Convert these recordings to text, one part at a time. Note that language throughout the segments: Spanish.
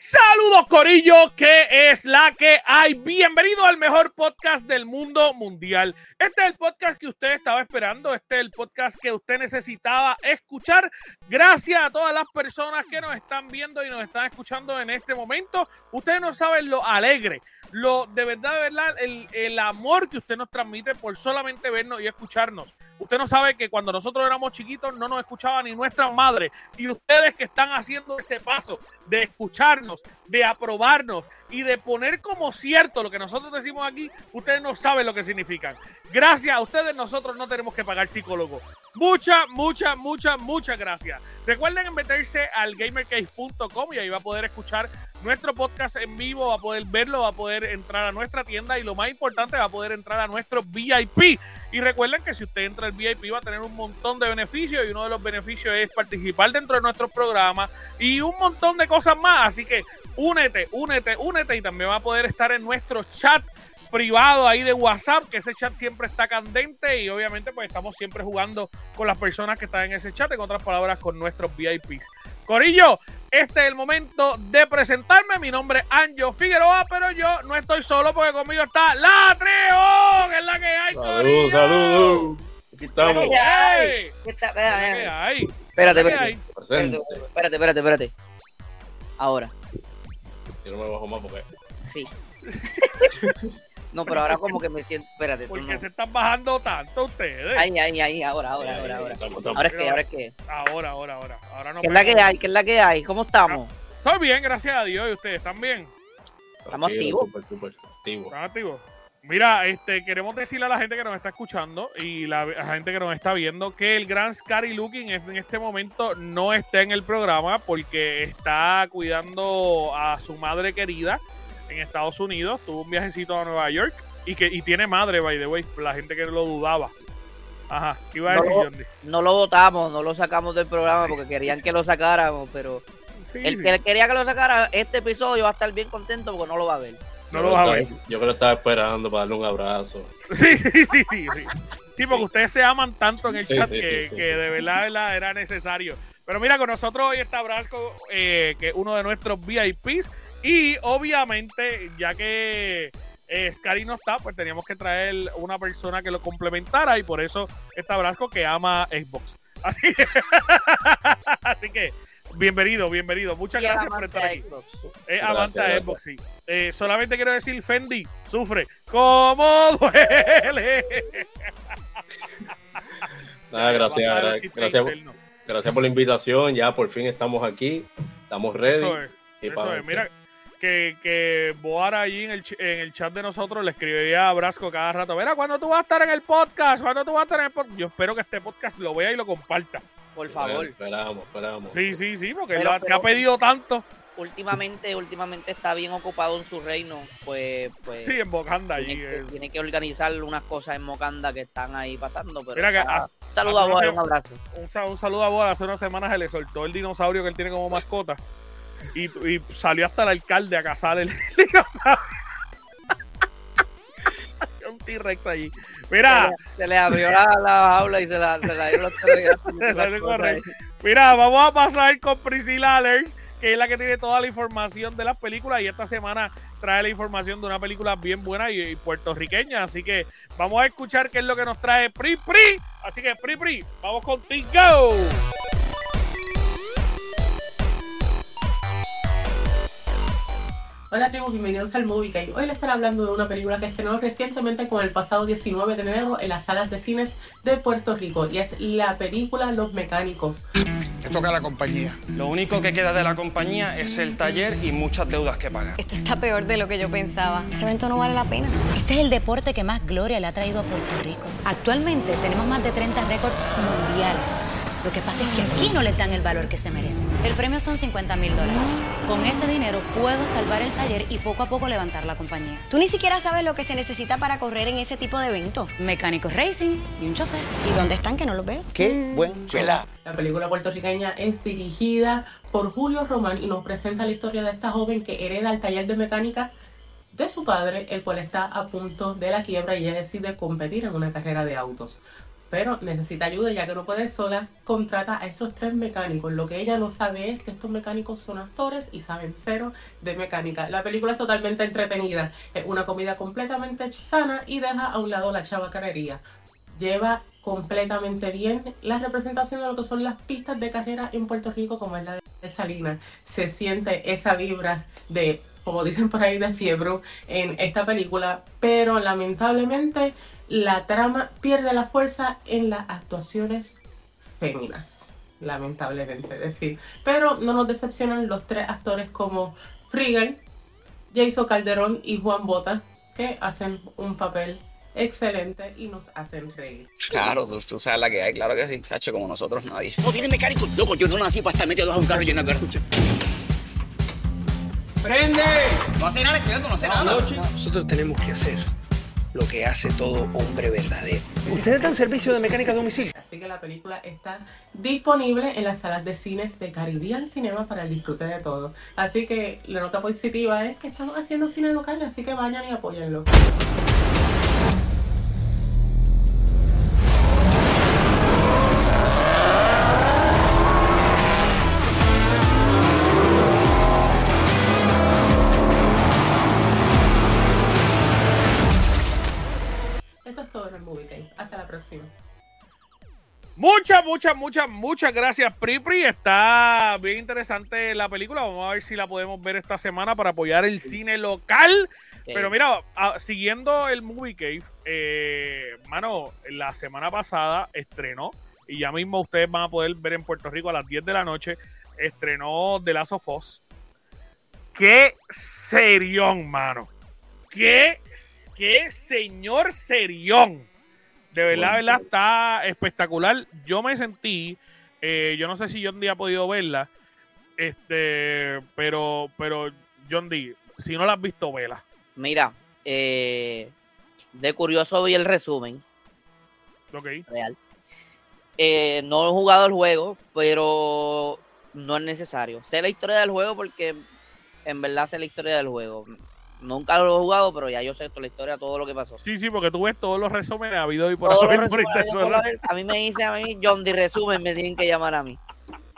Saludos Corillo, que es la que hay. Bienvenido al mejor podcast del mundo mundial. Este es el podcast que usted estaba esperando, este es el podcast que usted necesitaba escuchar. Gracias a todas las personas que nos están viendo y nos están escuchando en este momento. Ustedes no saben lo alegre, lo de verdad, de verdad, el, el amor que usted nos transmite por solamente vernos y escucharnos. Usted no sabe que cuando nosotros éramos chiquitos no nos escuchaba ni nuestra madre. Y ustedes que están haciendo ese paso de escucharnos, de aprobarnos y de poner como cierto lo que nosotros decimos aquí, ustedes no saben lo que significan. Gracias a ustedes nosotros no tenemos que pagar psicólogo. Muchas, muchas, muchas, muchas gracias. Recuerden meterse al gamercase.com y ahí va a poder escuchar nuestro podcast en vivo, va a poder verlo, va a poder entrar a nuestra tienda y lo más importante, va a poder entrar a nuestro VIP. Y recuerden que si usted entra al VIP va a tener un montón de beneficios y uno de los beneficios es participar dentro de nuestros programas y un montón de cosas más. Así que únete, únete, únete y también va a poder estar en nuestro chat privado ahí de WhatsApp, que ese chat siempre está candente y obviamente pues estamos siempre jugando con las personas que están en ese chat, en otras palabras, con nuestros VIPs. Corillo, este es el momento de presentarme. Mi nombre es Anjo Figueroa, pero yo no estoy solo porque conmigo está la Treo, que es la que hay. Saludos, saludos. Aquí estamos. ¿Qué hay? ¿Qué está? Espera, ¿Qué hay? Espérate, ¿Qué espérate? Presente. espérate, espérate, espérate. Ahora, Yo no me bajo más porque. sí. No, pero ahora como que me siento. Espérate, tú ¿Por no. qué se están bajando tanto ustedes? Ahí, ahí, ahí, ahora, ahora, ahora, ahora. Ahora es que, ahora es que. Ahora, ahora, ahora. Ahora no ¿Qué es la que me- hay? ¿Qué es la que hay? ¿Cómo estamos? Estoy bien, gracias a Dios. ¿Y ustedes están bien? Estamos activos. Súper, súper activos. ¿Están activos? Mira, este, queremos decirle a la gente que nos está escuchando y la, la gente que nos está viendo que el gran Scary Looking en este momento no está en el programa porque está cuidando a su madre querida en Estados Unidos. Tuvo un viajecito a Nueva York y que y tiene madre, by the way, la gente que lo dudaba. Ajá, ¿qué iba a No decir, lo- Johnny? No lo votamos, no lo sacamos del programa Sí, porque sí, querían sí. que lo sacáramos, pero Sí, el sí, que quería que lo sacara, este episodio va a estar bien contento porque no lo va a ver. no lo vas a ver. Yo que lo estaba esperando para darle un abrazo. Sí, sí, sí, sí. Sí, Sí, porque ustedes se aman tanto en el Sí, chat sí, que, sí, sí. que de verdad, de verdad era necesario. Pero mira, con nosotros hoy está Brasco, eh, que es uno de nuestros VIPs. Y obviamente, ya que eh, Scary no está, pues teníamos que traer una persona que lo complementara. Y por eso está Brasco, que ama Xbox. Así que, así que bienvenido, bienvenido. Muchas Y gracias por amante estar aquí. Es Avanta gracias. Xbox, sí. Eh, solamente quiero decir, Fendi, sufre. ¿Cómo duele? Nada, gracias, a gracias, por la invitación. Ya por fin estamos aquí. Estamos ready. Eso es, y eso es. Mira, que, que Boara allí en el, en el chat de nosotros le escribía a Brasco cada rato, mira, ¿cuándo tú vas a estar en el podcast? ¿Cuándo tú vas a estar en el podcast? Yo espero que este podcast lo vea y lo comparta. Por favor. Esperamos, esperamos. Sí, sí, sí, porque Pero- te pero- ha pedido tanto. Últimamente, últimamente está bien ocupado en su reino, pues, pues Sí, en Bocanda allí. tiene, que, eh. tiene que organizar unas cosas en Mocanda que están ahí pasando. Pero Mira que está- hace- saludos a hace una un abrazo. un, un saludo a Boara. Hace unas semanas se le soltó el dinosaurio que él tiene como mascota. Y, y salió hasta el alcalde a cazar el un T-Rex allí. Mira, Se le abrió la, la jaula y se la, se la dieron los. Mira, vamos a pasar con Priscilla Alers, que es la que tiene toda la información de las películas y esta semana trae la información de una película bien buena y, y puertorriqueña. Así que vamos a escuchar qué es lo que nos trae Pri Pri. Así que Pri Pri, vamos contigo. Hola tribus, bienvenidos al Movie Cave. Hoy les estaré hablando de una película que estrenó recientemente con el pasado 19 de enero en las salas de cines de Puerto Rico y es la película Los Mecánicos. que toca la compañía. Lo único que queda de la compañía es el taller y muchas deudas que pagar. Esto está peor de lo que yo pensaba. Ese evento no vale la pena. Este es el deporte que más gloria le ha traído a Puerto Rico. Actualmente tenemos más de 30 récords mundiales. Lo que pasa es que aquí no les dan el valor que se merecen. El premio son 50 mil dólares. Con ese dinero puedo salvar el taller y poco a poco levantar la compañía. Tú ni siquiera sabes lo que se necesita para correr en ese tipo de eventos. Mecánicos racing y un chofer. ¿Y dónde están que no los veo? Qué buen show. La película puertorriqueña es dirigida por Julio Román y nos presenta la historia de esta joven que hereda el taller de mecánica de su padre, el cual está a punto de la quiebra y ella decide competir en una carrera de autos. Pero necesita ayuda ya que no puede sola, contrata a estos tres mecánicos. Lo que ella no sabe es que estos mecánicos son actores y saben cero de mecánica. La película es totalmente entretenida, es una comida completamente sana y deja a un lado la chabacanería. Lleva completamente bien la representación de lo que son las pistas de carrera en Puerto Rico, como es la de Salinas. Se siente esa vibra de, como dicen por ahí, de fiebre en esta película, pero lamentablemente la trama pierde la fuerza en las actuaciones féminas. Lamentablemente decir. Pero no nos decepcionan los tres actores como Frigel, Jason Calderón y Juan Bota, que hacen un papel excelente y nos hacen reír. Claro, tú, tú sabes la que hay, claro que sí. Chacho, como nosotros nadie. No tiene mecánico, loco. Yo no nací para estar metido a un carro lleno de cartuchos. ¡Prende! No hace nada, estudiando, no hace nada. Nosotros tenemos que hacer lo que hace todo hombre verdadero. ¿Ustedes dan servicio de mecánica a domicilio? Así que la película está disponible en las salas de cines de Caribbean Cinema para el disfrute de todos. Así que la nota positiva es que estamos haciendo cine local, así que vayan y apóyenlo. Muchas, muchas, muchas, muchas gracias, Pripri. Está bien interesante la película. Vamos a ver si la podemos ver esta semana para apoyar el cine local. Pero mira, a- siguiendo el Movie Cave, eh, mano, la semana pasada estrenó, y ya mismo ustedes van a poder ver en Puerto Rico a las 10 de la noche, estrenó The Last of Us. ¡Qué serión, mano! ¡Qué, qué señor serión! De verdad, Bueno. verdad, está espectacular. Yo me sentí, eh, yo no sé si John D ha podido verla, este, pero, pero John D, si no la has visto, vela. Mira, eh, de curioso vi el resumen Ok. real. Eh, no he jugado el juego, pero no es necesario. Sé la historia del juego porque en verdad sé la historia del juego. Nunca lo he jugado, pero ya yo sé toda la historia, todo lo que pasó. Sí, sí, porque tú ves todos los resúmenes ha habido y por Todos los haber por internet, a mí me dice a mí, John de resumen, me tienen que llamar a mí.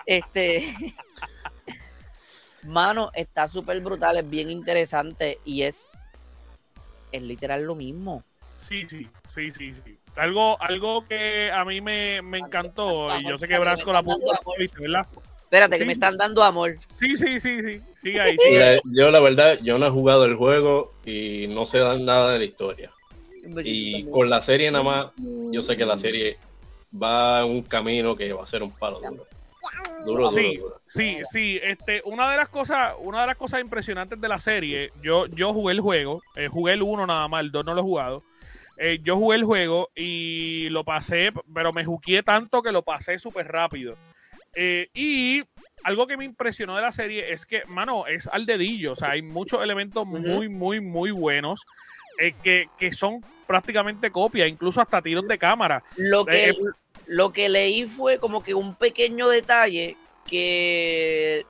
Este, mano, está súper brutal, es bien interesante y es, es literal lo mismo. Sí, sí, sí, sí, sí. Algo, algo que a mí me, me encantó, y yo sé que Brasco la puso, ¿viste, ¿verdad? Espérate, que me están dando amor. Sí, sí, sí, sí. Sigue ahí. sigue. La- yo la verdad, yo no he jugado el juego y no sé nada de la historia. Y con la serie nada más, yo sé que la serie va en un camino que va a ser un palo duro. Duro, duro, Sí, duro. sí, sí. Este, una de las cosas, una de las cosas impresionantes de la serie, yo, yo jugué el juego, eh, jugué el 1 nada más, el 2 no lo he jugado. Eh, yo jugué el juego y lo pasé, pero me juqué tanto que lo pasé súper rápido. Eh, y algo que me impresionó de la serie es que, mano, es al dedillo. O sea, hay muchos elementos muy, muy, muy buenos eh, que, que son prácticamente copias, incluso hasta tiros de cámara. Lo que, Eh, lo que leí fue como que un pequeño detalle que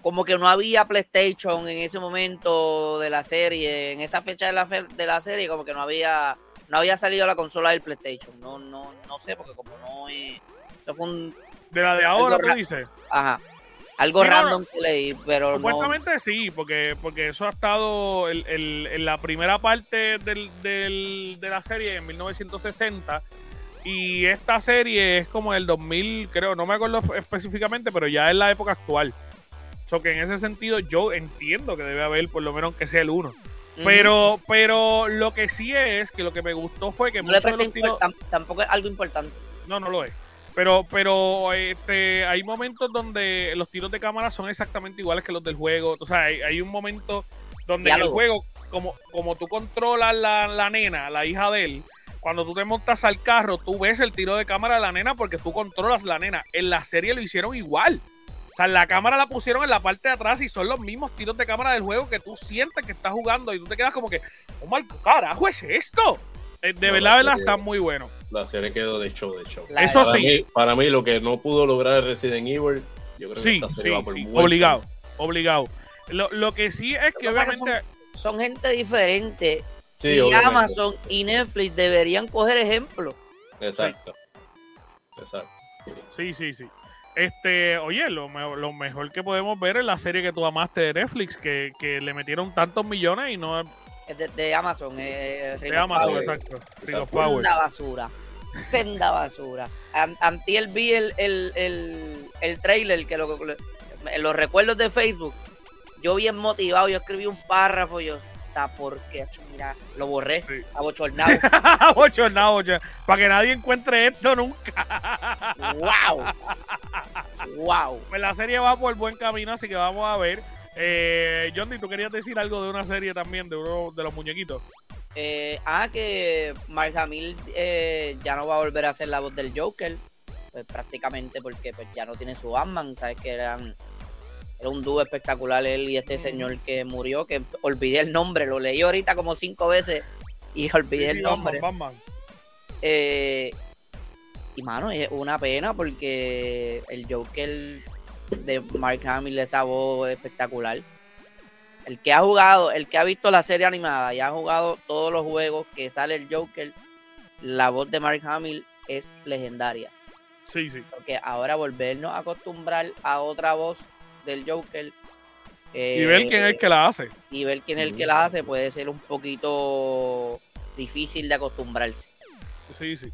como que no había PlayStation en ese momento de la serie, en esa fecha de la, fe- de la serie, como que no había no había salido la consola del PlayStation. No, no, no sé, porque como no es. Eso fue un. De la de ahora, tú dices. Ajá. Algo Sí, no, random que leí, pero no. Supuestamente sí, porque, porque eso ha estado el- el- en la primera parte del, del- de la serie en 1960 y esta serie es como el 2000, creo, no me acuerdo específicamente, pero ya es la época actual. So que en ese sentido yo entiendo que debe haber por lo menos que sea el 1. Ujú. Pero, pero lo que sí es que lo que me gustó fue que No muchos de los tiros- tampoco es algo importante. no, no lo es. Pero, pero este, hay momentos donde los tiros de cámara son exactamente iguales que los del juego. O sea, hay, hay un momento donde en el juego, como, como tú controlas la, la nena, la hija de él, cuando tú te montas al carro, tú ves el tiro de cámara de la nena porque tú controlas la nena. En la serie lo hicieron igual. O sea, la cámara la pusieron en la parte de atrás y son los mismos tiros de cámara del juego que tú sientes que estás jugando y tú te quedas como que, oh my carajo, es esto. Eh, de No, verdad, está muy bueno. La serie quedó de show, de show. La- Eso para sí. Mí, para mí, lo que no pudo lograr Resident Evil, yo creo que Sí, esta sí, serie va por sí, obligado, obligado. Lo, lo que sí es que Lo que pasa es que obviamente... Son gente diferente. Sí, y obviamente. Amazon y Netflix deberían coger ejemplo. Exacto. Exacto. Sí, sí, sí. Este, oye, lo, me- lo mejor que podemos ver es la serie que tú amaste de Netflix, que, que le metieron tantos millones y no de, de Amazon. Eh, de Amazon, Power. exacto. Ring of Power. Senda basura. Senda basura. An- Antier vi el, el, el, el trailer, que lo, los recuerdos de Facebook. Yo bien motivado, yo escribí un párrafo, yo, está porque, mira, lo borré, Sí. abochornado. Bochornado, bochornado, para que nadie encuentre esto nunca. ¡Wow! ¡Wow! Pues la serie va por buen camino, así que vamos a ver. Eh, Johnny, tú querías decir algo de una serie también, de uno de los muñequitos. Eh, ah, que Mark Hamill eh, ya no va a volver a ser la voz del Joker. Pues prácticamente porque pues, ya no tiene su Batman. Sabes que eran, era un dúo espectacular él y este señor que murió, que olvidé el nombre, lo leí ahorita como cinco veces y olvidé Sí, el nombre. Batman, Batman. Eh, y mano, es una pena porque el Joker de Mark Hamill, esa voz espectacular. El que ha jugado, el que ha visto la serie animada y ha jugado todos los juegos que sale el Joker, la voz de Mark Hamill es legendaria. Sí, sí. Porque ahora volvernos a acostumbrar a otra voz del Joker Y ver quién es el que la hace. y ver quién es el que la hace puede ser un poquito difícil de acostumbrarse. Sí, sí.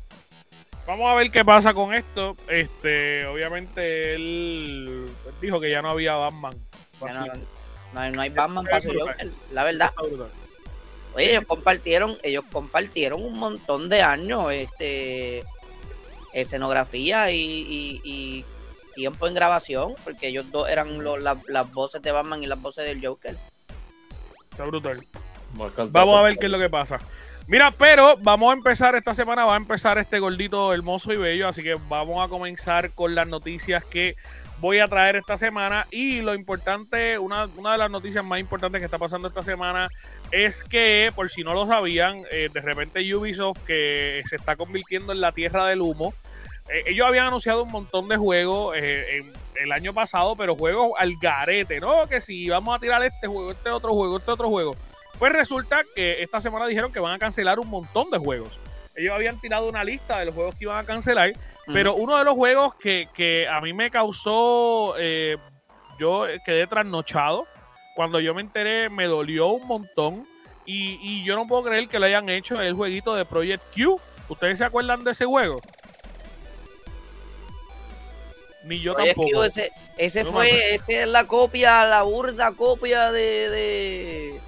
Vamos a ver qué pasa con esto. Este, obviamente él dijo que ya no había Batman. No, no hay, no hay Batman para su. Joker, la verdad. Oye, ellos compartieron, ellos compartieron un montón de años, este, escenografía y, y- y tiempo en grabación, porque ellos dos eran los- la- las voces de Batman y las voces del Joker. Está brutal. Vamos a ver qué es lo que pasa. Mira, pero vamos a empezar esta semana, va a empezar este gordito hermoso y bello, así que vamos a comenzar con las noticias que voy a traer esta semana y lo importante, una, una de las noticias más importantes que está pasando esta semana es que, por si no lo sabían, eh, de repente Ubisoft que se está convirtiendo en la tierra del humo, eh, ellos habían anunciado un montón de juegos eh, en- el año pasado, pero juegos al garete, ¿no? Que si vamos a tirar este juego, este otro juego, este otro juego. Pues resulta que esta semana dijeron que van a cancelar un montón de juegos. Ellos habían tirado una lista de los juegos que iban a cancelar, pero uno de los juegos que, que a mí me causó, eh, yo quedé trasnochado. Cuando yo me enteré, me dolió un montón. Y, y yo no puedo creer que lo hayan hecho el jueguito de Project Q. ¿Ustedes se acuerdan de ese juego? Ni yo Oye, tampoco. Q, ese, ese No fue, ese es la copia, la burda copia de, de,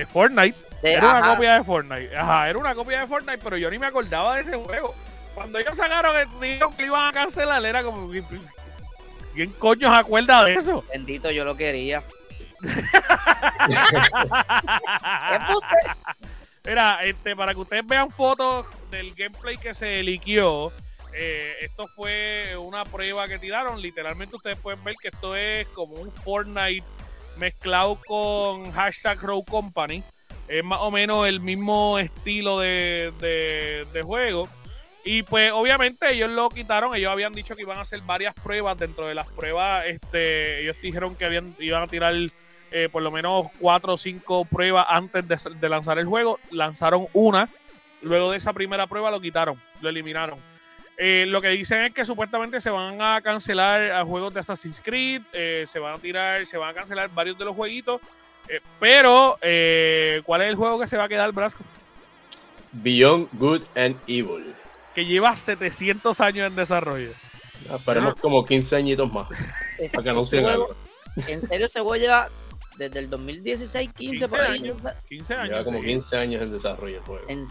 De Fortnite. de- era una copia de Fortnite. Ajá, era una copia de Fortnite, pero yo ni me acordaba de ese juego. Cuando ellos sacaron el dijeron que iban a cancelar, era como. ¿Quién coño se acuerda de eso? Bendito, yo lo quería. Era, este, para que ustedes vean fotos del gameplay que se liquió. eh, esto fue una prueba que tiraron. Literalmente ustedes pueden ver que esto es como un Fortnite mezclado con hashtag Row Company. Es más o menos el mismo estilo de, de- juego. Y pues obviamente ellos lo quitaron. Ellos habían dicho que iban a hacer varias pruebas. Dentro de las pruebas, este, ellos dijeron que habían, iban a tirar eh, por lo menos cuatro o cinco pruebas antes de lanzar el juego. Lanzaron una. Luego de esa primera prueba lo quitaron, lo eliminaron. Eh, lo que dicen es que supuestamente se van a cancelar a juegos de Assassin's Creed, eh, se van a tirar, se van a cancelar varios de los jueguitos. eh, pero, eh, ¿cuál es el juego que se va a quedar, Brasco? Beyond Good and Evil. Que lleva 700 años en desarrollo. Esperemos como 15 añitos más. Es- Para que anuncien algo. En serio, ese juego lleva desde el 2016, 15, 15 por ahí. años. 15 Lleva años. como sí. 15 años en desarrollo el juego. En-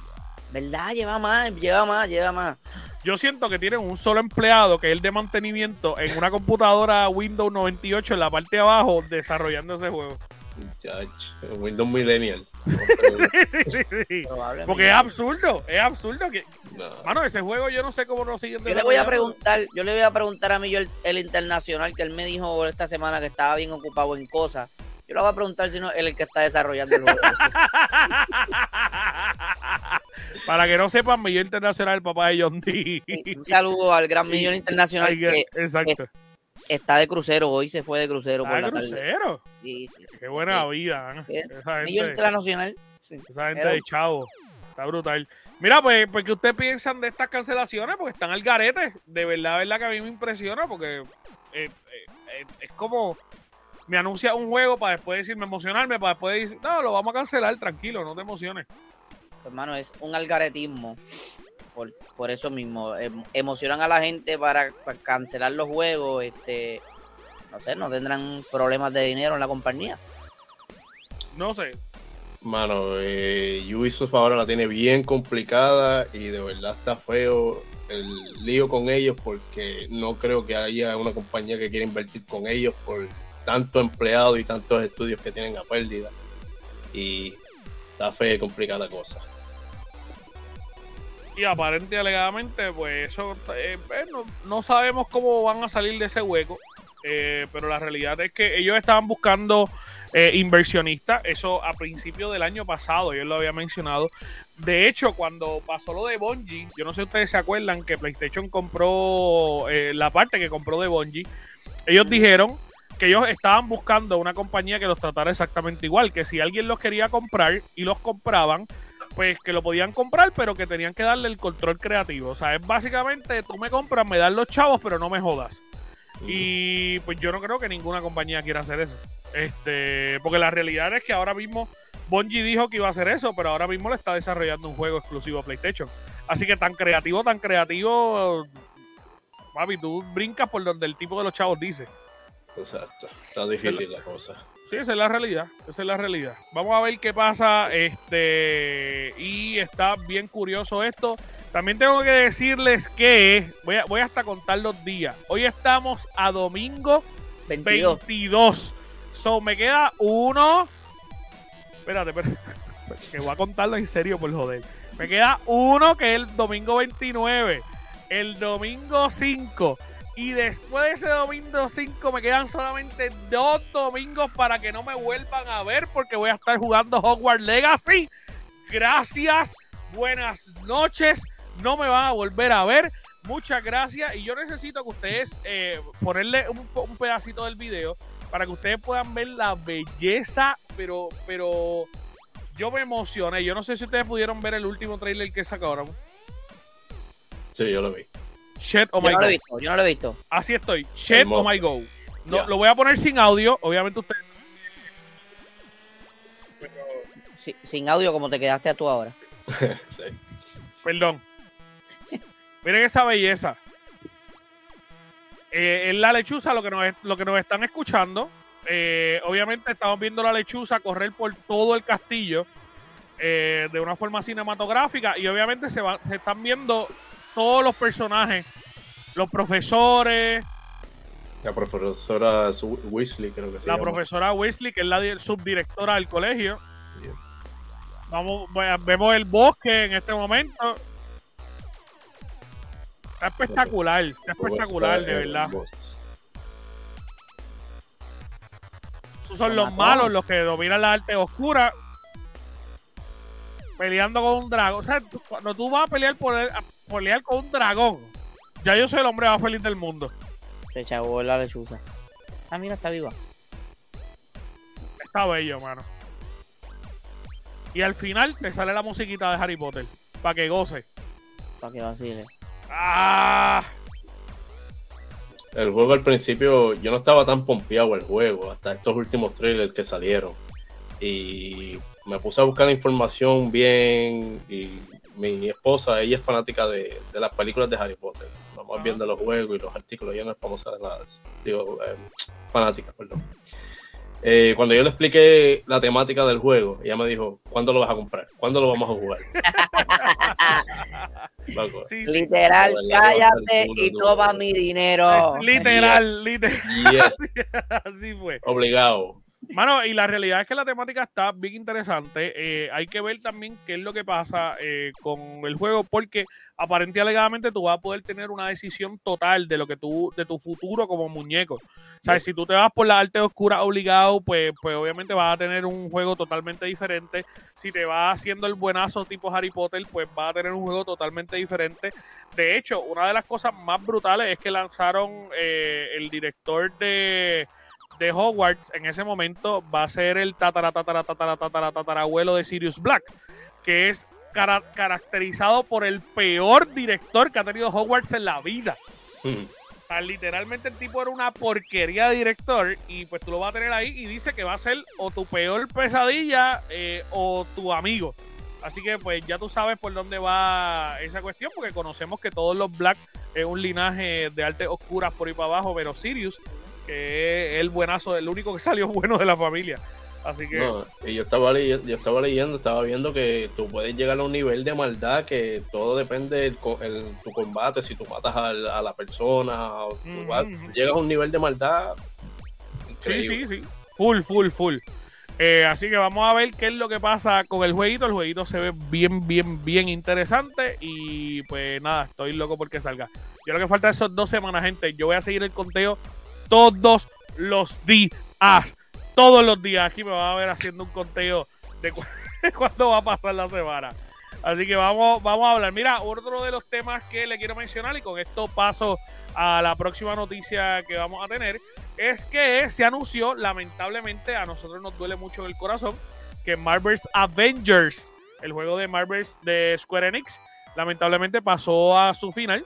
¿Verdad? Lleva más, lleva más, lleva más. Yo siento que tienen un solo empleado que es el de mantenimiento en una computadora Windows 98 en la parte de abajo desarrollando ese juego. Windows Millennial. sí, sí, sí, sí. Porque es absurdo, es absurdo que. Mano, ese juego yo no sé cómo lo siguen Yo le voy a preguntar, yo le voy a preguntar a mí el, el internacional que él me dijo esta semana que estaba bien ocupado en cosas. Yo le voy a preguntar si no él es el que está desarrollando el juego. Para que no sepan, Millón Internacional, el papá de John D. Un saludo al gran Millón Internacional que Exacto. está de crucero, hoy se fue de crucero por ¿Ah, la crucero? Sí, sí, Qué buena vida. ¿eh? Esa Millón gente, Internacional. sí. esa gente de chavo. Está brutal. Mira, pues, pues, ¿qué ustedes piensan de estas cancelaciones? Porque están al garete. De verdad, verdad que a mí me impresiona porque eh, eh, eh, es como me anuncia un juego para después decirme emocionarme, para después decir, no, lo vamos a cancelar, tranquilo, no te emociones. Hermano, es un algaretismo. Por, por eso mismo, em- emocionan a la gente para, para cancelar los juegos. Este, no sé, no tendrán problemas de dinero en la compañía. No sé. Mano, eh, Ubisoft ahora la tiene bien complicada y de verdad está feo el lío con ellos porque no creo que haya una compañía que quiera invertir con ellos por tanto empleado y tantos estudios que tienen a pérdida. Y está fea y complicada cosa. Y aparente y alegadamente, pues eso, eh, eh, no, sabemos cómo van a salir de ese hueco. eh, pero la realidad es que ellos estaban buscando eh, inversionistas. Eso a principio del año pasado, yo lo había mencionado. De hecho, cuando pasó lo de Bungie, yo no sé si ustedes se acuerdan que PlayStation compró la parte que compró de Bungie. Ellos dijeron que ellos estaban buscando una compañía que los tratara exactamente igual, que si alguien los quería comprar y los compraban, pues que lo podían comprar, pero que tenían que darle el control creativo. O sea, es básicamente, tú me compras, me das los chavos, pero no me jodas. Y pues yo no creo que ninguna compañía quiera hacer eso. Este, porque la realidad es que ahora mismo Bungie dijo que iba a hacer eso, pero ahora mismo le está desarrollando un juego exclusivo a PlayStation. Así que tan creativo, tan creativo, papi, tú brincas por donde el tipo de los chavos dice. Exacto. Está difícil la cosa. Sí, esa es la realidad. Esa es la realidad. Vamos a ver qué pasa. Este. Y está bien curioso esto. También tengo que decirles que. Voy, a, voy hasta contar los días. Hoy estamos a domingo 22. 22. So, me queda uno. Espérate, espérate. Que voy a contarlo en serio, por joder. Me queda uno que es el domingo 29. El domingo 5. Y después de ese domingo 5 me quedan solamente dos domingos para que no me vuelvan a ver porque voy a estar jugando Hogwarts Legacy. Gracias, buenas noches. No me van a volver a ver. Muchas gracias. Y yo necesito que ustedes eh, ponerle un, un pedacito del video para que ustedes puedan ver la belleza, pero, pero yo me emocioné. Yo no sé si ustedes pudieron ver el último trailer que sacaron. Sí, yo lo vi. Shit, oh yo my no lo he visto, yo no lo he visto. Así estoy. Hermoso. oh my god. No. Lo voy a poner sin audio. Obviamente ustedes. Si- sin audio como te quedaste tú ahora. sí. Perdón. Miren esa belleza. Eh, es la lechuza lo que nos, lo que nos están escuchando. Eh, obviamente estamos viendo la lechuza correr por todo el castillo eh, de una forma cinematográfica y obviamente se, va- se están viendo todos los personajes, los profesores, La profesora Weasley, creo que se la llama. profesora Weasley, que es la di- subdirectora del colegio. Vamos, ve- vemos el bosque en este momento. Está espectacular, está espectacular, de verdad. Esos son Lo los malos, los que dominan la arte oscura. Peleando con un dragón. O sea, cuando tú vas a pelear por a pelear con un dragón, ya yo soy el hombre más feliz del mundo. Se chavó la lechuza. Ah, mira, está viva. Está bello, mano. Y al final te sale la musiquita de Harry Potter. Para que goce. Para que vacile. ¡Ah! El juego al principio, yo no estaba tan pompeado el juego, hasta estos últimos trailers que salieron. Y me puse a buscar información bien. Y mi esposa, ella es fanática de, de las películas de Harry Potter. Vamos viendo los juegos y los artículos, ella no es famosa de nada. Digo, eh, fanática, perdón. Eh, cuando yo le expliqué la temática del juego, ella me dijo, ¿cuándo lo vas a comprar? ¿Cuándo lo vamos a jugar? Loco, Sí, sí. Literal, cállate y toma mi dinero. Literal, literal. Yes, Así fue. obligado. Mano, y la realidad es que la temática está bien interesante. Eh, hay que ver también qué es lo que pasa eh, con el juego, porque aparentemente alegadamente tú vas a poder tener una decisión total de lo que tú, de tu futuro como muñeco. O sea, si tú te vas por la arte oscura obligado, pues, pues obviamente vas a tener un juego totalmente diferente. Si te vas haciendo el buenazo tipo Harry Potter, pues vas a tener un juego totalmente diferente. De hecho, una de las cosas más brutales es que lanzaron eh, el director de de Hogwarts en ese momento va a ser el tatara, tatara, tatara, tatara, tatarabuelo de Sirius Black, que es caracterizado por el peor director que ha tenido Hogwarts en la vida. literalmente el tipo era una porquería de director y pues tú lo vas a tener ahí y dice que va a ser o tu peor pesadilla eh, o tu amigo. Así que pues ya tú sabes por dónde va esa cuestión porque conocemos que todos los Black es un linaje de artes oscuras por ahí para abajo, pero Sirius que es el buenazo, el único que salió bueno de la familia. Así que. yo estaba leyendo, yo estaba leyendo, estaba viendo que tú puedes llegar a un nivel de maldad que todo depende de tu combate, si tú matas a, la persona, o llegas a un nivel de maldad. Sí, sí, sí. Full, full, full. Eh, así que vamos a ver qué es lo que pasa con el jueguito. El jueguito se ve bien, bien, bien interesante. Y pues nada, estoy loco porque salga. Yo lo que falta son dos semanas, gente. Yo voy a seguir el conteo todos los días. Todos los días. Aquí me va a ver haciendo un conteo de, cuándo va a pasar la semana. Así que vamos, vamos a hablar. Mira, otro de los temas que le quiero mencionar, y con esto paso a la próxima noticia que vamos a tener, es que se anunció, lamentablemente, a nosotros nos duele mucho en el corazón, que Marvel's Avengers, el juego de Marvel's de Square Enix, lamentablemente pasó a su final.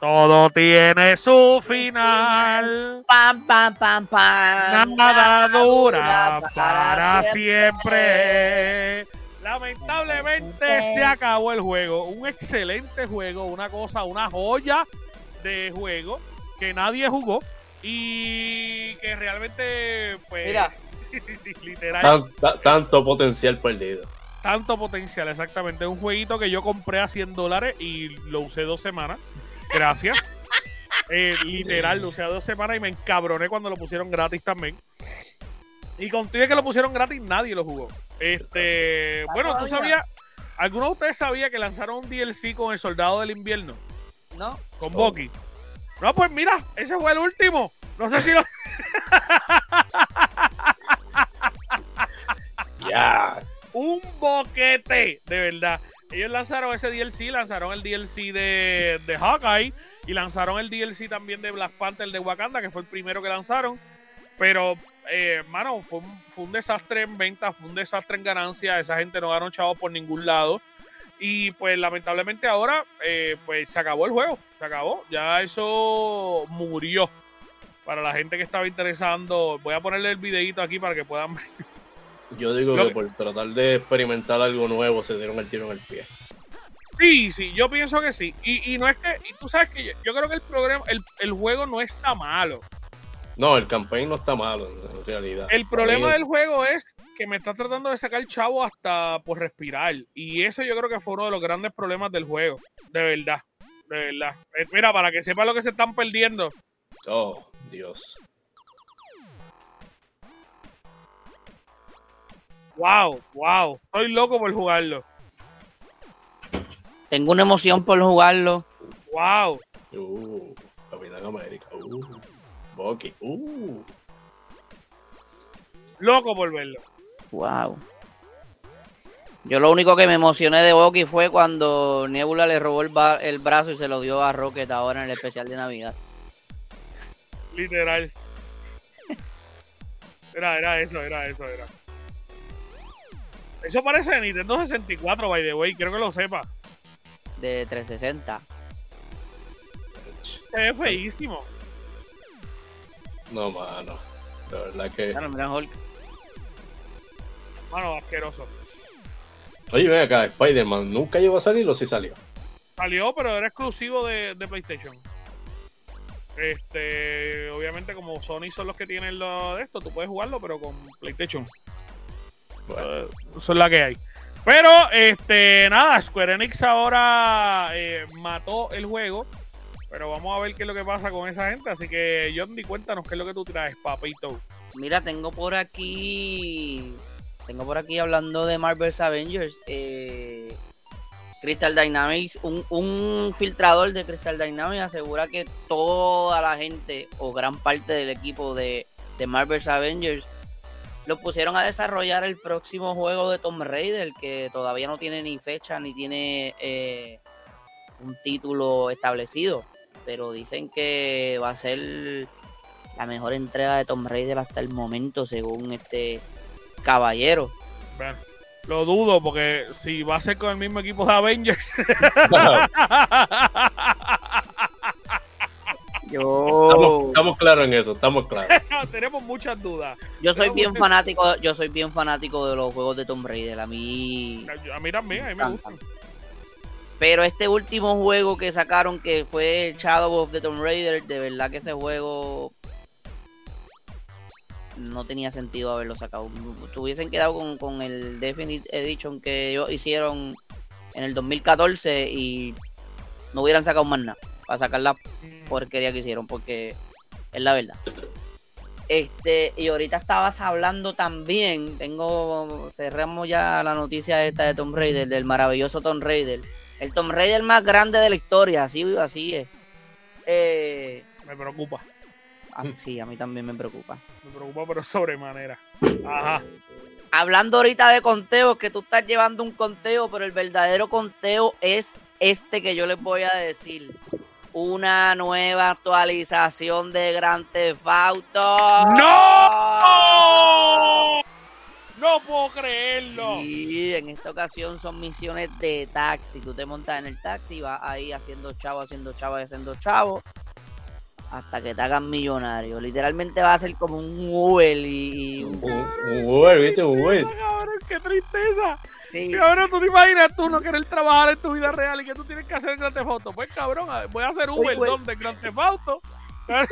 Todo tiene su final. Pam, pam, pam, pam. Nada dura para, siempre. Lamentablemente se acabó el juego. Un excelente juego, una cosa, una joya de juego que nadie jugó y que realmente, pues, Mira. literal. tanto potencial perdido. Tanto potencial, exactamente. Un jueguito que yo compré a 100 dólares y lo usé dos semanas. Gracias. Eh, literal, lo usé dos semanas y me encabroné cuando lo pusieron gratis también. Y contigo que lo pusieron gratis, nadie lo jugó. Este, bueno, tú sabías, ¿alguno de ustedes sabía que lanzaron un DLC con el Soldado del Invierno? No. Con Bucky. No, pues mira, ese fue el último. No sé si lo. Ya. Un boquete, de verdad. Ellos lanzaron ese DLC, lanzaron el DLC de, Hawkeye y lanzaron el DLC también de Black Panther de Wakanda, que fue el primero que lanzaron. Pero, eh, mano, fue un, desastre en venta, fue un desastre en ganancia. Esa gente no ganó chavos por ningún lado. Y pues lamentablemente ahora, eh, pues se acabó el juego, se acabó. Ya eso murió. Para la gente que estaba interesando, voy a ponerle el videito aquí para que puedan ver. Yo digo que, por tratar de experimentar algo nuevo se dieron el tiro en el pie. Sí, sí, yo pienso que sí. Y, no es que, y tú sabes que yo, creo que el programa, el, juego no está malo. No, el campaign no está malo, en realidad. El problema del juego es que me está tratando de sacar el chavo hasta por respirar. Y eso yo creo que fue uno de los grandes problemas del juego. De verdad. De verdad. Eh, mira, para que sepa lo que se están perdiendo. Oh, Dios. Wow, wow. Estoy loco por jugarlo. Tengo una emoción por jugarlo. Wow. Uh, Capitán América. Uh, Bucky. Uh. Loco por verlo. Wow. Yo lo único que me emocioné de Bucky fue cuando Nebula le robó el, el brazo y se lo dio a Rocket ahora en el especial de Navidad. Literal. Era, era eso, era eso, era. Eso parece de Nintendo 64, by the way, quiero que lo sepa. De 360. Se ve feísimo. No, mano. De verdad que. Mano, mira Hulk. Mano, asqueroso. Oye, ven acá, Spider-Man, ¿nunca llegó a salir o sí salió? Salió, pero era exclusivo de, de PlayStation. Este, obviamente, como Sony son los que tienen lo de esto, tú puedes jugarlo, pero con PlayStation. Bueno. Eso es la que hay. Pero, este, nada, Square Enix ahora eh, mató el juego. Pero vamos a ver qué es lo que pasa con esa gente. Así que, John, di cuéntanos qué es lo que tú traes, papito. Mira, tengo por aquí. Tengo por aquí hablando de Marvel's Avengers. Eh, Crystal Dynamics, un, un filtrador de Crystal Dynamics asegura que toda la gente o gran parte del equipo de, de Marvel's Avengers lo pusieron a desarrollar el próximo juego de Tomb Raider, que todavía no tiene ni fecha ni tiene eh, un título establecido. Pero dicen que va a ser la mejor entrega de Tomb Raider hasta el momento, según este caballero. Bueno, lo dudo, porque si va a ser con el mismo equipo de Avengers. Yo Estamos, estamos claros en eso, estamos claros. Tenemos muchas dudas. Yo soy bien usted- fanático, yo soy bien fanático de los juegos de Tomb Raider. A mí A mí también, a mí me gustan. Pero este último juego que sacaron, que fue el Shadow of the Tomb Raider, de verdad que ese juego no tenía sentido haberlo sacado. Tuviesen quedado con, con el Definite Edition que ellos hicieron en el 2014 y no hubieran sacado más nada para sacar la porquería que hicieron, porque es la verdad. Este, y ahorita estabas hablando también, tengo, cerramos ya la noticia esta de Tomb Raider, del maravilloso Tomb Raider. El Tomb Raider más grande de la historia, así, así es. Eh, Me preocupa. a- sí, a mí también me preocupa. Me preocupa, pero sobremanera. Ajá. Hablando ahorita de conteos, que tú estás llevando un conteo, pero el verdadero conteo es este que yo les voy a decir. Una nueva actualización de Grand Theft Auto. ¡No! No puedo creerlo. Y en esta ocasión son misiones de taxi. Tú te montas en el taxi y vas ahí haciendo chavo, haciendo chavo, haciendo chavo. Hasta que te hagan millonario. Literalmente va a ser como un Uber y, un- Un, Uber, ¿viste? Un Uber. Cabrón, qué tristeza. Sí. Cabrón, tú te imaginas tú no querer trabajar en tu vida real y que tú tienes que hacer Grand Theft Auto. Pues cabrón, voy a hacer Uber güey. donde Grand Theft Auto.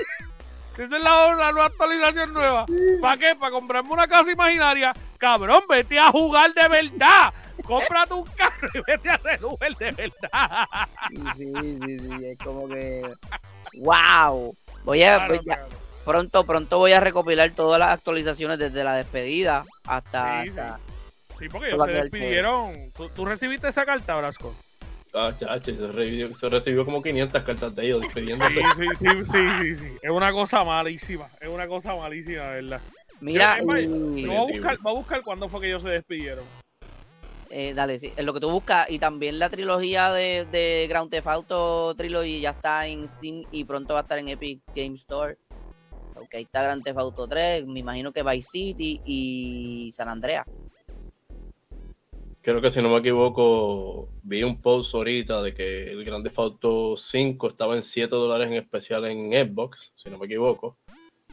Esa es la, la nueva actualización nueva. ¿Para qué? Para comprarme una casa imaginaria. Cabrón, vete a jugar de verdad. Cómprate un carro y vete a hacer Uber de verdad. Sí, sí, sí, es como que. ¡Wow! Voy a. Claro, voy a- claro. pronto, pronto voy a recopilar todas las actualizaciones desde la despedida hasta. Sí, sí. hasta- Sí, porque ellos se despidieron. ¿Tú, tú recibiste esa carta, Brasco? Ah, chacho, se recibió, se recibió como 500 cartas de ellos despidiéndose. Sí, sí, sí, sí, sí, sí. Es una cosa malísima. Es una cosa malísima, verdad. Mira, Yo- y- yo voy a buscar, voy a buscar cuándo fue que ellos se despidieron. Eh, dale, sí, es lo que tú buscas. Y también la trilogía de, de Grand Theft Auto Trilogy ya está en Steam y pronto va a estar en Epic Game Store. Ok, ahí está Grand Theft Auto 3, me imagino que Vice City y San Andreas. Creo que si no me equivoco, vi un post ahorita de que el Grand Theft Auto 5 estaba en 7 dólares en especial en Xbox, si no me equivoco.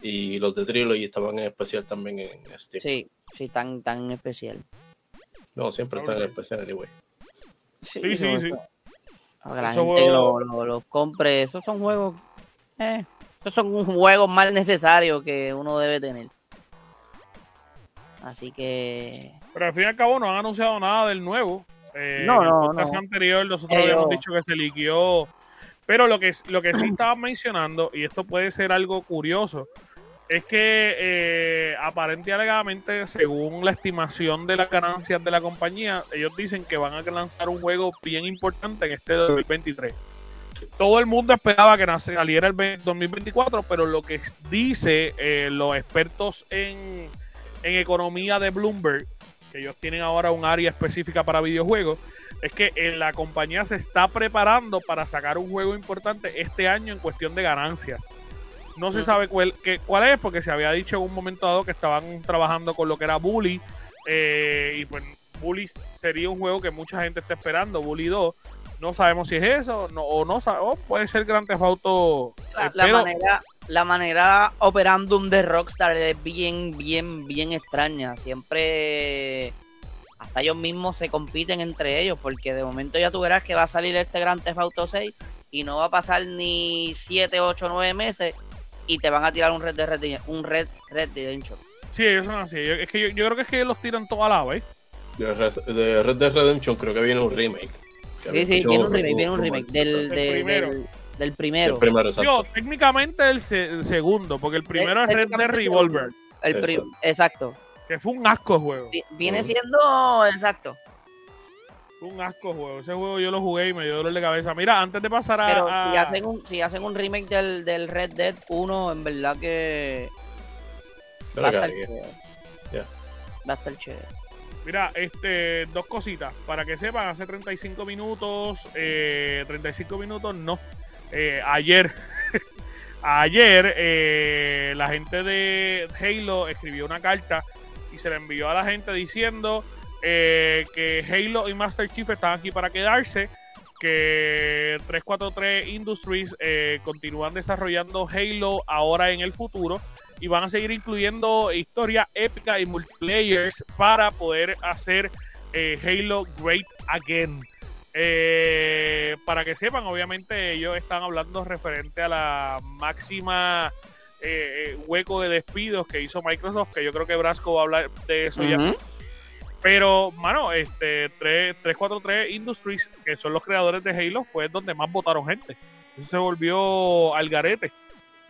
Y los de Trilogy estaban en especial también en Steam. Sí, sí, tan, tan especial. No, siempre están en especial, anyway. Sí, sí, sí. Para que la Esos gente lo, juegos- lo- compre. Esos son juegos. Eh, esos son juegos más necesarios que uno debe tener. Así que. Pero al fin y al cabo no han anunciado nada del nuevo. Eh, No, en el no, no. anterior nosotros Ellos- habíamos dicho que se liquió. Pero lo que, lo que sí estaban mencionando, y esto puede ser algo curioso, es que eh, y alegadamente, según la estimación de las ganancias de la compañía, ellos dicen que van a lanzar un juego bien importante en este 2023. Todo el mundo esperaba que saliera el ve- 2024, pero lo que dice eh, los expertos en, en economía de Bloomberg, que ellos tienen ahora un área específica para videojuegos, es que eh, la compañía se está preparando para sacar un juego importante este año en cuestión de ganancias. No se sabe cuál, que- cuál es, porque se había dicho en un momento dado que estaban trabajando con lo que era Bully. eh, y pues Bully sería un juego que mucha gente está esperando, Bully 2. No sabemos si es eso no, o no sa- o puede ser Grand Theft Auto. La, eh, la pero- manera, la manera operandum de Rockstar es bien, bien, bien extraña. Siempre hasta ellos mismos se compiten entre ellos, porque de momento ya tú verás que va a salir este Grand Theft Auto 6 y no va a pasar ni 7, 8, 9 meses y te van a tirar un Red Dead Redemption. Un Red, Red Redemption. Sí, ellos son así. Yo- es que yo, yo creo que es que los tiran todo a la vez. De Red, de Red Dead Redemption creo que viene un remake. Sí, sí, viene un remake, viene un remake del, Del del, primero. del, del primero. El primero, exacto. Digo, técnicamente el, se- el segundo, porque el primero es Red Dead Revolver. El prim- exacto. Que fue un asco de juego. Vi- Viene siendo exacto. Un asco juego. Ese juego yo lo jugué y me dio dolor de cabeza. Mira, antes de pasar a. Pero si hacen un, si hacen un remake del, del Red Dead 1, en verdad que va a estar. Va a estar chévere. Mira, este, dos cositas. Para que sepan, hace 35 minutos, eh, 35 minutos no. Eh, ayer, ayer, eh, la gente de Halo escribió una carta y se la envió a la gente diciendo eh, que Halo y Master Chief están aquí para quedarse. Que 343 Industries eh, continúan desarrollando Halo ahora en el futuro y van a seguir incluyendo historia épica y multiplayers para poder hacer eh, Halo Great Again. Eh, para que sepan, obviamente ellos están hablando referente a la máxima eh, eh, hueco de despidos que hizo Microsoft, que yo creo que Brasco va a hablar de eso ya. Pero, mano, este 3, 343 Industries, que son los creadores de Halo, fue donde más votaron gente. Eso se volvió al garete.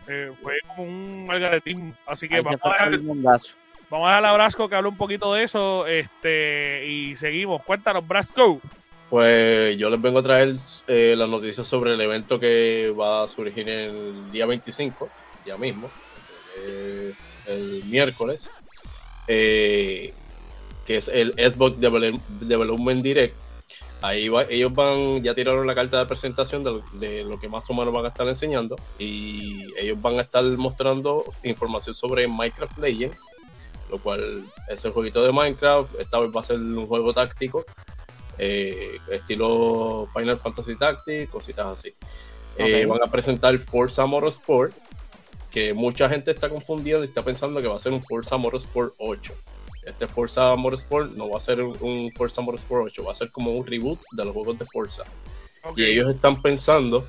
Eh, fue como un algaretismo. Así que vamos a, dejar, vamos a dejar a Brasco que hable un poquito de eso este y seguimos. Cuéntanos, Brasco. Pues yo les vengo a traer eh, las noticias sobre el evento que va a surgir el día 25, ya mismo, es el miércoles, eh, que es el Xbox Devel- Development Direct. Ahí va- ellos van, ya tiraron la carta de presentación de lo, de lo que más o menos van a estar enseñando y ellos van a estar mostrando información sobre Minecraft Legends, lo cual es el jueguito de Minecraft, esta vez va a ser un juego táctico eh, estilo Final Fantasy Tactics, cositas así. Eh, van a presentar Forza Motorsport, que mucha gente está confundiendo y está pensando que va a ser un Forza Motorsport 8. Este Forza Motorsport no va a ser un, un Forza Motorsport 8, va a ser como un reboot de los juegos de Forza. Y ellos están pensando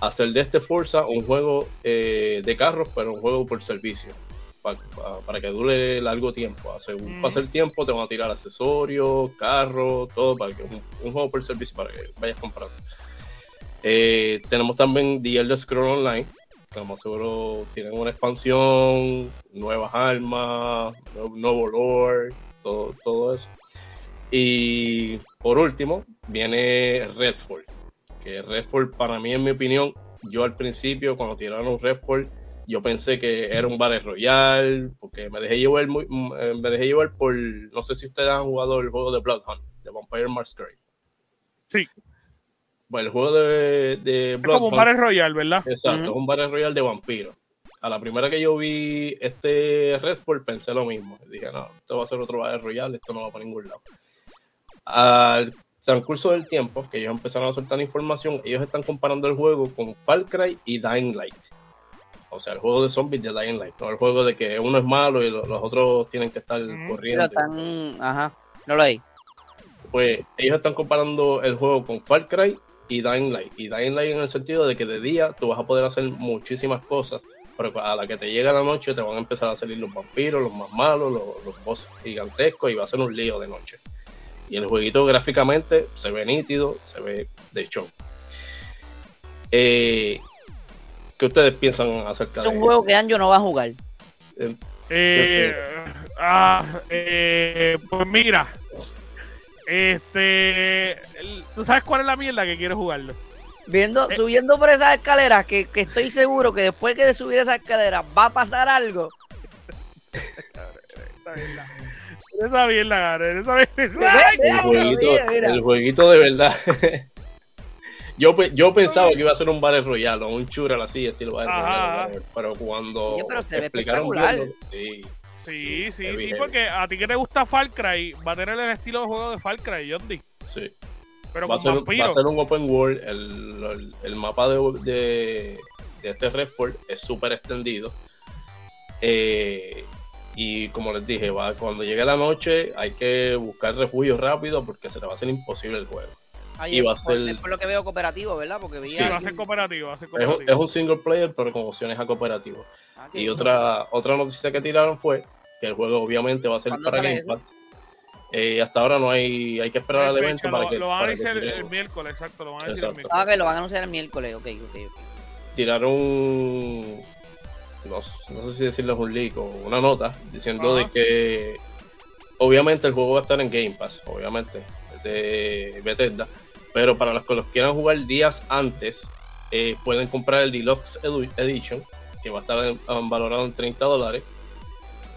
hacer de este Forza un juego eh, de carros, pero un juego por servicio. pa- pa- para que dure largo tiempo. Según Mm. pasa el tiempo, te van a tirar accesorios, carros, todo, para que un, un juego por servicio para que vayas comprando. Eh, tenemos también The Elder Scrolls Online, más seguro tienen una expansión, nuevas armas, nuevo, lore, todo, todo eso. Y por último, viene Redfall. Que Redfall, para mí, en mi opinión, yo al principio, cuando tiraron Redfall, yo pensé que era un Battle Royale, porque me dejé llevar muy, eh, me dejé llevar por, no sé si ustedes han jugado el juego de Bloodhunt, de Vampire Masquerade. Sí. Bueno, el juego de, de Es como un Battle Royale, ¿verdad? Exacto, es un Battle Royale de vampiros. A la primera que yo vi este Redfall pensé lo mismo. Dije, no, esto va a ser otro Battle Royale, esto no va para ningún lado. Al transcurso del tiempo, que ellos empezaron a soltar información, ellos están comparando el juego con Far Cry y Dying Light. O sea, el juego de zombies de Dying Light, no el juego de que uno es malo y lo- los otros tienen que estar corriendo. están, ajá, no lo hay. Pues ellos están comparando el juego con Far Cry y Dying Light. Y Dying Light en el sentido de que de día tú vas a poder hacer muchísimas cosas, pero a la que te llega la noche te van a empezar a salir los vampiros, los más malos, los, los bosses gigantescos y va a ser un lío de noche. Y el jueguito gráficamente se ve nítido, se ve de show. Eh, ¿Qué ustedes piensan acerca Es un de juego que Anjo no va a jugar. Eh, Eh, ah, eh, pues mira, este, ¿tú sabes cuál es la mierda que quiero jugarlo? Viendo, subiendo por esas escaleras, que, que estoy seguro que después que de subir esas escaleras va a pasar algo. Esa mierda, esa mierda, Gabriel, esa mierda. ¡Ay! el, jueguito, mira, mira. el jueguito de verdad. yo, yo pensaba que iba a ser un Battle Royale o un shooter así, estilo Battle. Royale, pero cuando Oye, pero se ve explicaron bien sí, Sí, sí, Heavy, sí, heavy. porque a ti que te gusta Far Cry, va a tener el estilo de juego de Far Cry, D. sí. Pero Va con ser, va a ser un open world. El, el- el mapa de, de, de este Redfall es súper extendido. Eh, y como les dije, va, cuando llegue la noche hay que buscar refugio rápido porque se le va a hacer imposible el juego. Ahí Y va a ser- es por lo que veo cooperativo, ¿verdad? Porque Sí, va a ser cooperativo, va a ser Es un, cooperativo. es un single player, pero con opciones a cooperativo. Ah, Y otra, otra noticia que tiraron fue que el juego obviamente va a ser ¿Cuándo para Game? Pass. Eh, hasta ahora no hay, hay que esperar al evento lo, para que, lo van a decir el, miércoles, exacto, lo van a decir Exacto. el miércoles. Ah, que lo van a anunciar el miércoles, ok, ok, ok. tiraron no, no sé si decirles un leak o una nota, diciendo de que obviamente el juego va a estar en Game Pass, obviamente, de Bethesda, pero para los que los quieran jugar días antes, eh, pueden comprar el Deluxe Edition, que va a estar valorado en 30 dólares,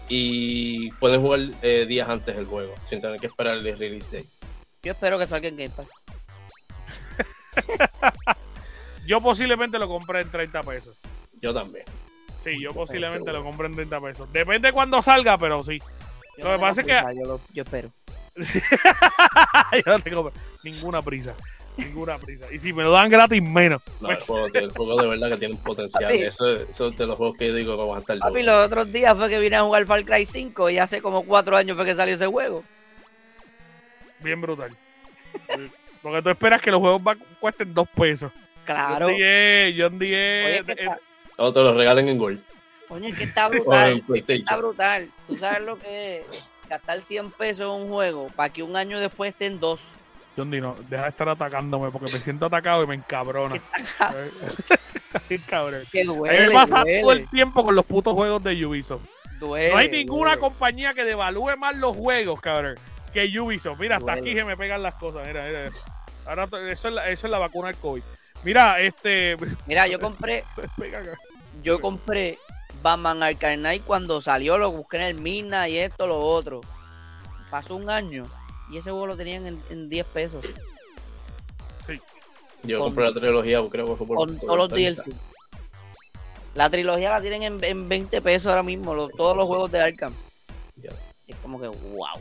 y pueden jugar eh, días antes el juego, sin tener que esperar el release date. Yo espero que salga en Game Pass. yo posiblemente lo compré en 30 pesos. Yo también. Sí, yo posiblemente lo compré en 30 pesos. Depende de cuándo salga, pero sí. lo que pasa es que. Yo, yo espero. yo no tengo ninguna prisa. Ninguna prisa. Y si me lo dan gratis, menos. No, el, juego, el juego de verdad que tiene un potencial. Eso, eso, es de los juegos que yo digo que van a estar. Papi, los otros días fue que vine a jugar Far Cry 5 y hace como cuatro años fue que salió ese juego. Bien brutal. Porque tú esperas que los juegos cuesten dos pesos. Claro. John 10. No te lo regalen en Gold. Coño, es que está brutal. está brutal. Tú sabes lo que es gastar 100 pesos en un juego para que un año después estén dos. John no, deja de estar atacándome porque me siento atacado y me encabrona. Qué cabrón. Que duele, me pasa todo el tiempo con los putos juegos de Ubisoft. Duele, no hay ninguna compañía que devalúe más los juegos, cabrón, que Ubisoft. Mira, hasta aquí se me pegan las cosas. Mira, mira. Ahora eso es la, eso es la vacuna del COVID. Mira, este. Mira, yo compré. yo compré Batman Arkham Knight cuando salió, lo busqué en el Mina y esto, lo otro. Pasó un año y ese juego lo tenían en, 10 pesos. Sí. Yo compré la trilogía, creo que fue por. Con todos los DLC. La trilogía la tienen en, en 20 pesos ahora mismo, todos los juegos de Arkham. Es como que, wow.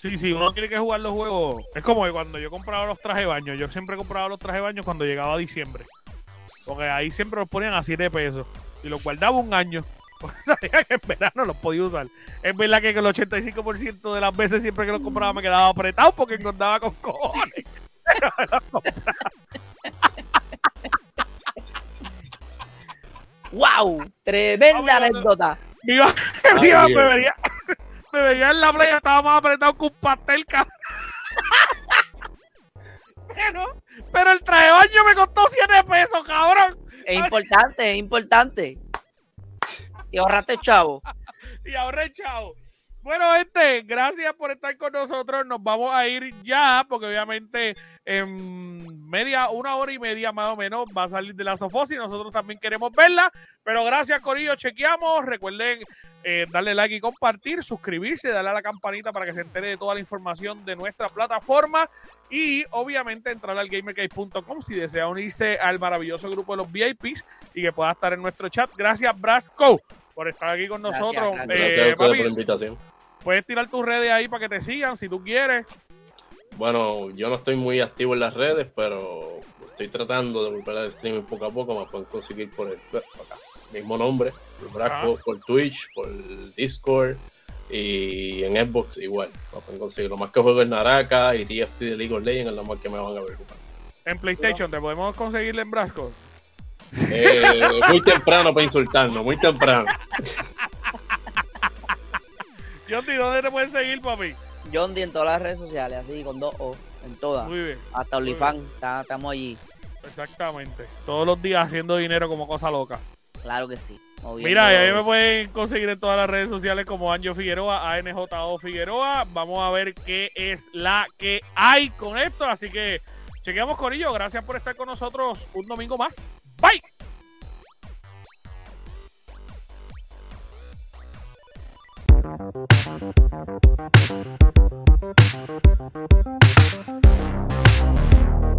Sí, sí, uno tiene que jugar los juegos. Es como que cuando yo compraba los trajes de baño, yo siempre compraba los trajes de baño cuando llegaba a diciembre. Porque ahí siempre los ponían a 7 pesos. Y los guardaba un año. Porque sabía que en verano los podía usar. Es verdad que el 85% de las veces siempre que los compraba me quedaba apretado porque encontraba con cojones. Pero ¡Wow! Tremenda anécdota. Viva, viva, me vería, me veía en la playa, estaba más apretado que un pastel, cabrón. pero, pero el traje de baño me costó 7 pesos, cabrón. Es importante, es importante. Y ahorraste chavo. y ahorré chavo. Bueno, este, gracias por estar con nosotros. Nos vamos a ir ya, porque obviamente en media, una hora y media más o menos va a salir de la Sofos y nosotros también queremos verla. Pero gracias, Corillo. Chequeamos. Recuerden eh, darle like y compartir, suscribirse, darle a la campanita para que se entere de toda la información de nuestra plataforma. Y obviamente entrar al gamercase.com si desea unirse al maravilloso grupo de los VIPs y que pueda estar en nuestro chat. Gracias, Brasco por estar aquí con nosotros. Gracias, eh, por la invitación. Puedes tirar tus redes ahí para que te sigan si tú quieres. Bueno, yo no estoy muy activo en las redes, pero estoy tratando de volver al streaming poco a poco. Me pueden conseguir por el mismo nombre, por Twitch, por Discord y en Xbox igual. Me pueden conseguir. Lo más que juego es Naraka y TFT de League of Legends es lo más que me van a ver. En PlayStation, ¿te podemos conseguirle en Brasco? Eh, muy temprano para insultarnos, muy temprano. Yondi, ¿dónde te puedes seguir, papi? Yondi en todas las redes sociales, así con dos O, en todas. Muy bien. Hasta OnlyFans, estamos allí. Exactamente. Todos los días haciendo dinero como cosa loca. Claro que sí. Mira, y ahí me pueden conseguir en todas las redes sociales como Anjo Figueroa, ANJO Figueroa. Vamos a ver qué es la que hay con esto. Así que chequeamos con ello. Gracias por estar con nosotros un domingo más. Bye. Thank you.